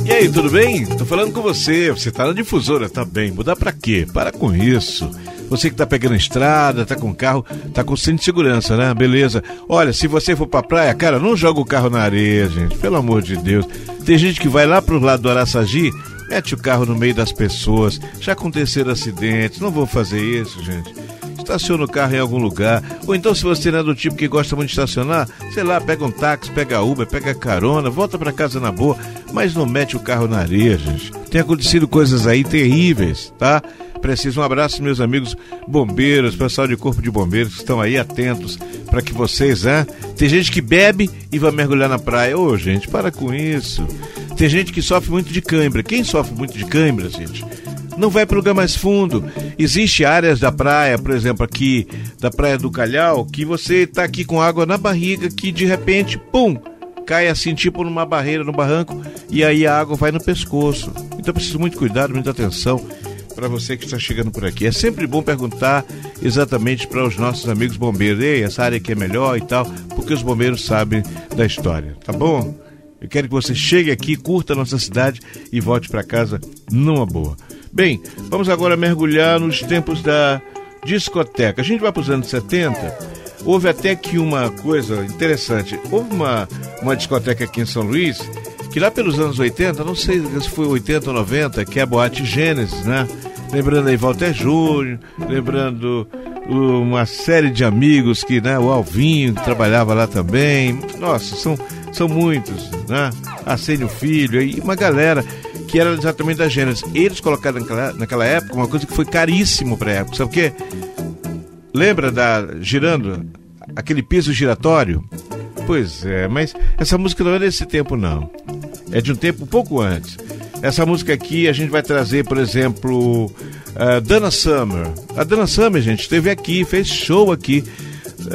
E aí, tudo bem? Tô falando com você. Você tá na difusora, tá bem. Mudar pra quê? Para com isso. Você que tá pegando estrada, tá com carro, tá com cinto de segurança, né? Beleza. Olha, se você for pra praia, cara, não joga o carro na areia, gente. Pelo amor de Deus. Tem gente que vai lá pro lado do Araçagi, mete o carro no meio das pessoas. Já aconteceram acidentes. Não vou fazer isso, gente. Estaciona o carro em algum lugar. Ou então, se você não é do tipo que gosta muito de estacionar, sei lá, pega um táxi, pega Uber, pega carona, volta pra casa na boa, mas não mete o carro na areia, gente. Tem acontecido coisas aí terríveis, tá? Preciso um abraço, meus amigos bombeiros, pessoal de corpo de bombeiros que estão aí atentos para que vocês, né? Tem gente que bebe e vai mergulhar na praia. Ô, gente, para com isso. Tem gente que sofre muito de cãibra. Quem sofre muito de cãibra, gente? não vai para lugar mais fundo. Existe áreas da praia, por exemplo, aqui da Praia do Calhau, que você está aqui com água na barriga, que de repente, pum, cai assim, tipo numa barreira, no barranco, e aí a água vai no pescoço. Então preciso muito cuidado, muita atenção para você que está chegando por aqui. É sempre bom perguntar exatamente para os nossos amigos bombeiros, ei, essa área aqui é melhor e tal, porque os bombeiros sabem da história, tá bom? Eu quero que você chegue aqui, curta a nossa cidade e volte para casa numa boa. Bem, vamos agora mergulhar nos tempos da discoteca. A gente vai para os anos 70. Houve até que uma coisa interessante. Houve uma, uma discoteca aqui em São Luís que lá pelos anos 80, não sei se foi 80 ou 90, que é a Boate Gênesis, né? Lembrando aí Walter Júnior, lembrando uma série de amigos que, né, o Alvinho que trabalhava lá também. Nossa, são, são muitos, né? Arsenio Filho e uma galera que era exatamente da Gênesis. Eles colocaram naquela, naquela época uma coisa que foi caríssimo para época, sabe o quê? Lembra da girando aquele piso giratório? Pois é, mas essa música não é desse tempo não. É de um tempo pouco antes. Essa música aqui a gente vai trazer, por exemplo, a Dana Summer. A Dana Summer, gente, esteve aqui, fez show aqui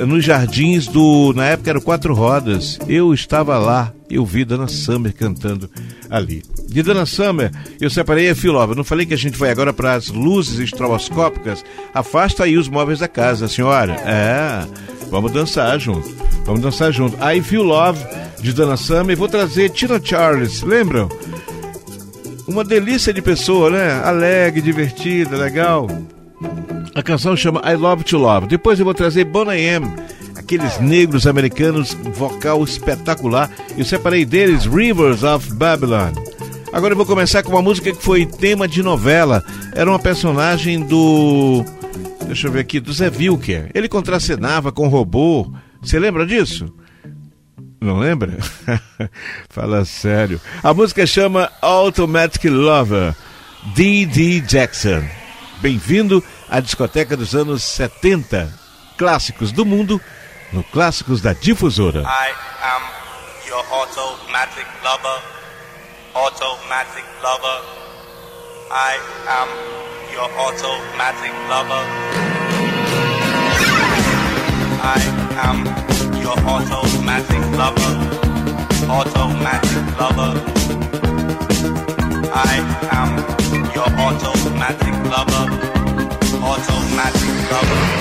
nos jardins do. Na época era Quatro Rodas. Eu estava lá, eu vi Dana Summer cantando ali. De Dana Summer, eu separei a Filova. Não falei que a gente vai agora para as luzes estroboscópicas? Afasta aí os móveis da casa, senhora. É, vamos dançar junto. Vamos dançar junto. I Feel Love, de Dana Summer. E vou trazer Tina Charles, lembram? Uma delícia de pessoa, né? Alegre, divertida, legal. A canção chama I Love to Love. Depois eu vou trazer Bonnie M aqueles negros americanos, vocal espetacular. Eu separei deles Rivers of Babylon. Agora eu vou começar com uma música que foi tema de novela. Era uma personagem do. Deixa eu ver aqui, do Zé Wilker. Ele contracenava com robô. Você lembra disso? Não lembra? Fala sério. A música chama Automatic Lover, D.D. Jackson. Bem-vindo à discoteca dos anos 70. Clássicos do mundo no Clássicos da Difusora. I am your automatic lover, automatic lover. I am your automatic lover. I am your automatic lover, automatic lover. I am your automatic lover, automatic lover.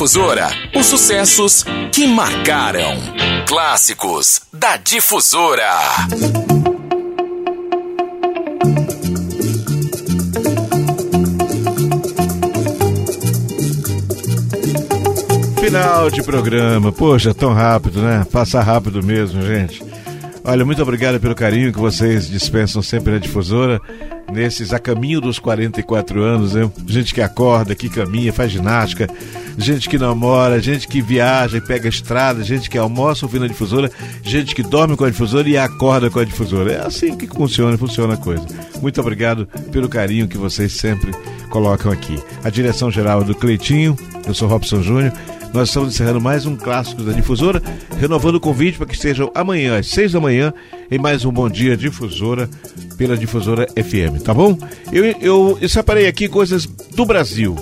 Difusora, os sucessos que marcaram. Clássicos da Difusora. Final de programa. Poxa, tão rápido, né? Passa rápido mesmo, gente. Olha, muito obrigado pelo carinho que vocês dispensam sempre na difusora, nesses a caminho dos 44 anos, né? Gente que acorda, que caminha, faz ginástica, gente que namora, gente que viaja e pega estrada, gente que almoça ouvindo a difusora, gente que dorme com a difusora e acorda com a difusora. É assim que funciona, funciona a coisa. Muito obrigado pelo carinho que vocês sempre colocam aqui. A direção geral é do Cleitinho, eu sou Robson Júnior. Nós estamos encerrando mais um clássico da Difusora, renovando o convite para que estejam amanhã às seis da manhã em mais um Bom Dia Difusora pela Difusora FM, tá bom? Eu, eu, eu separei aqui coisas do Brasil,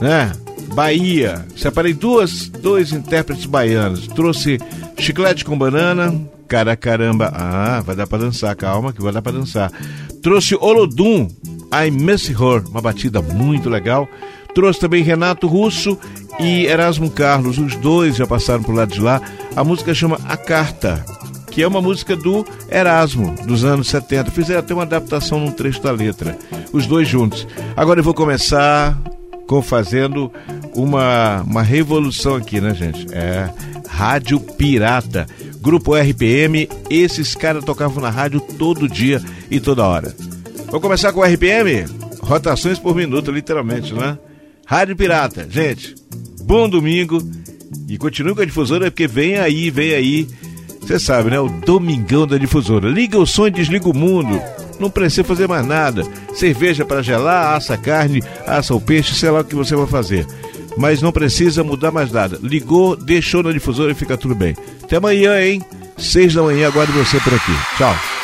né? Bahia, separei duas, dois intérpretes baianos. Trouxe Chiclete com Banana, cara caramba, ah, vai dar para dançar, calma que vai dar para dançar. Trouxe Olodum, I Miss Her, uma batida muito legal. Trouxe também Renato Russo e Erasmo Carlos, os dois já passaram por lado de lá. A música chama A Carta, que é uma música do Erasmo, dos anos 70. Fizeram até uma adaptação num trecho da letra, os dois juntos. Agora eu vou começar com fazendo uma, uma revolução aqui, né, gente? É Rádio Pirata. Grupo RPM, esses caras tocavam na rádio todo dia e toda hora. Vou começar com o RPM? Rotações por minuto, literalmente, né? Rádio Pirata. Gente, bom domingo e continue com a difusora porque vem aí, vem aí. Você sabe, né? O Domingão da Difusora. Liga o som e desliga o mundo. Não precisa fazer mais nada. Cerveja para gelar, assa carne, assa o peixe, sei lá o que você vai fazer. Mas não precisa mudar mais nada. Ligou, deixou na difusora e fica tudo bem. Até amanhã, hein? Seis da manhã, aguardo você por aqui. Tchau.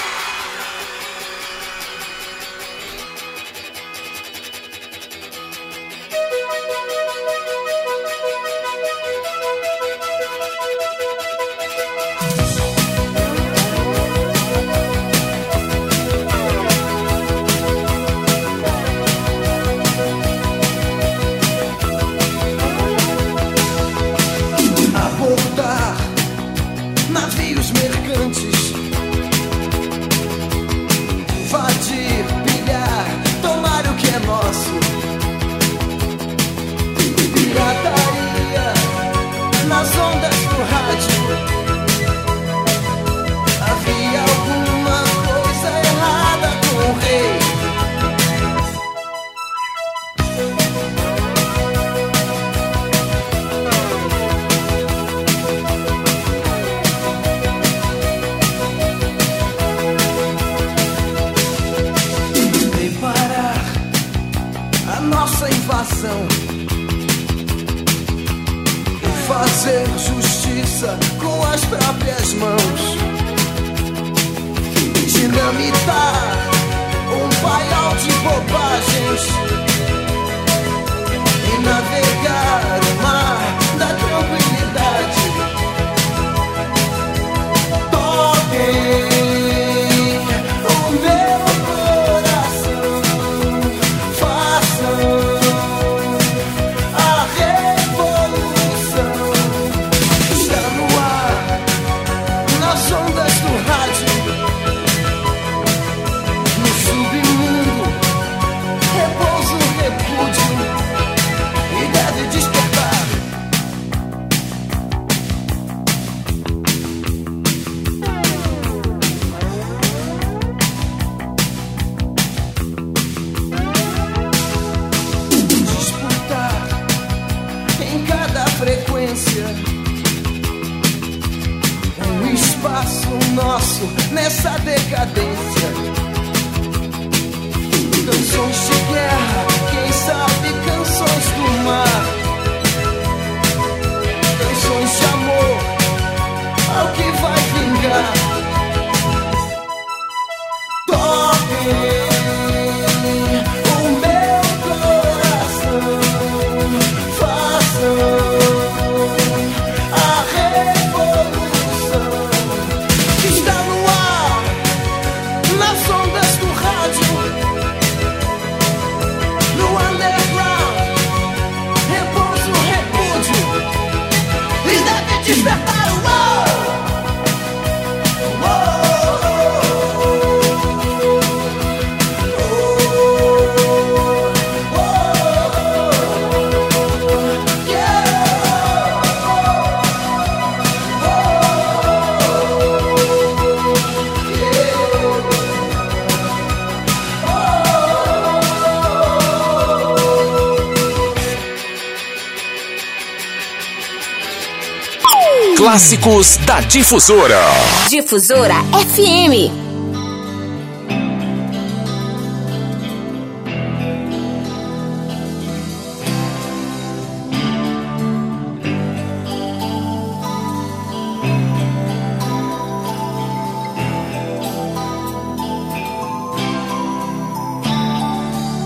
Clássicos da Difusora. Difusora FM.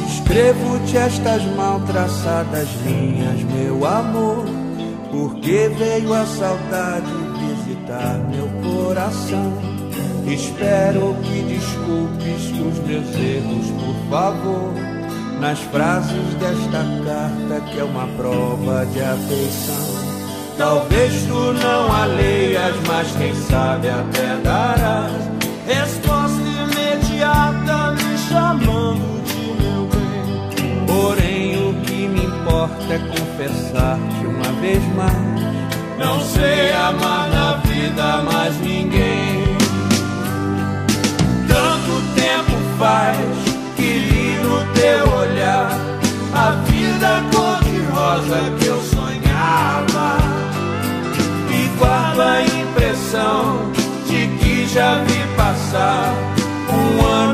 Escrevo-te estas mal traçadas linhas, meu amor, porque veio a saudade visitar meu coração. Espero que desculpes os meus erros, por favor, nas frases desta carta que é uma prova de afeição. Talvez tu não a leias, mas quem sabe até darás resposta imediata me chamando de meu bem. Porém, o que me importa é confessar-te uma vez mais: não sei amar na vida mais ninguém. Tanto tempo faz que li no teu olhar a vida cor-de-rosa que eu sonhava. E guardo a impressão de que já vi passar um ano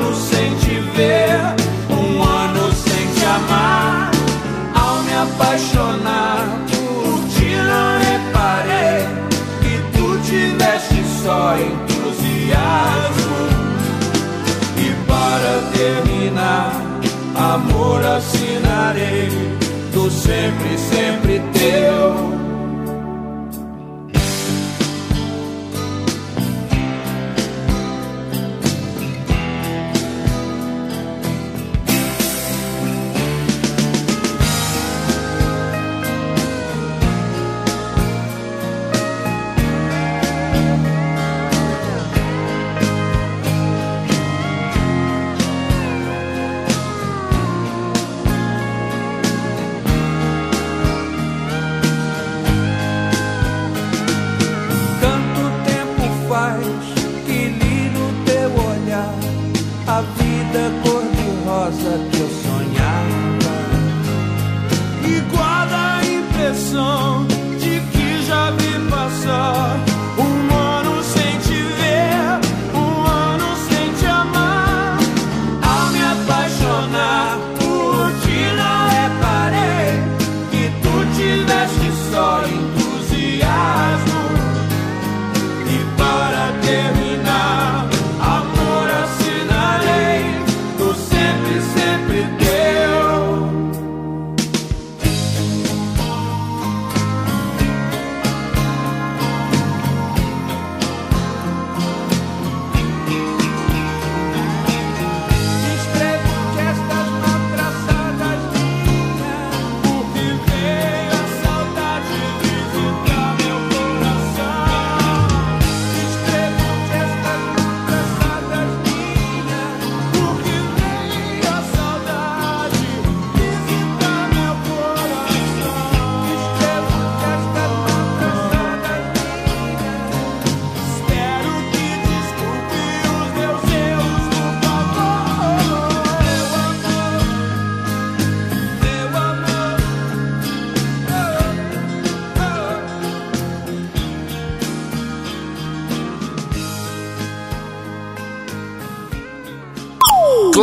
entusiasmo. E para terminar, amor assinarei do sempre, sempre teu.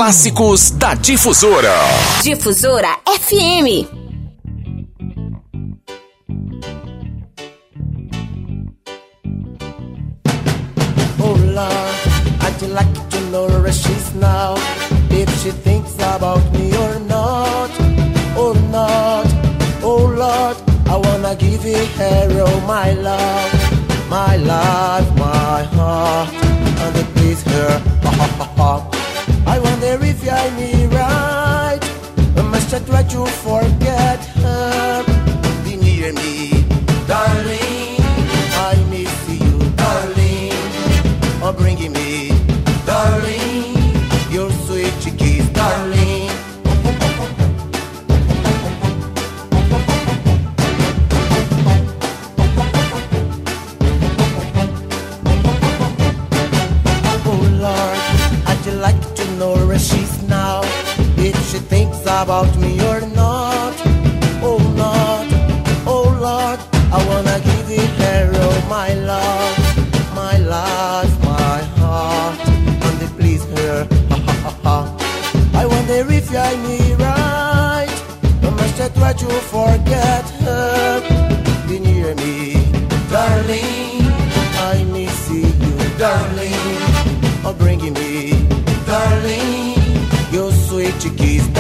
Clássicos da Difusora. Difusora FM. Oh Lord, I'd like to know where she's now. If she thinks about me or not. Oh not, oh Lord, I wanna give you her all my love, my life, my heart, Or must I try to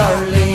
darling.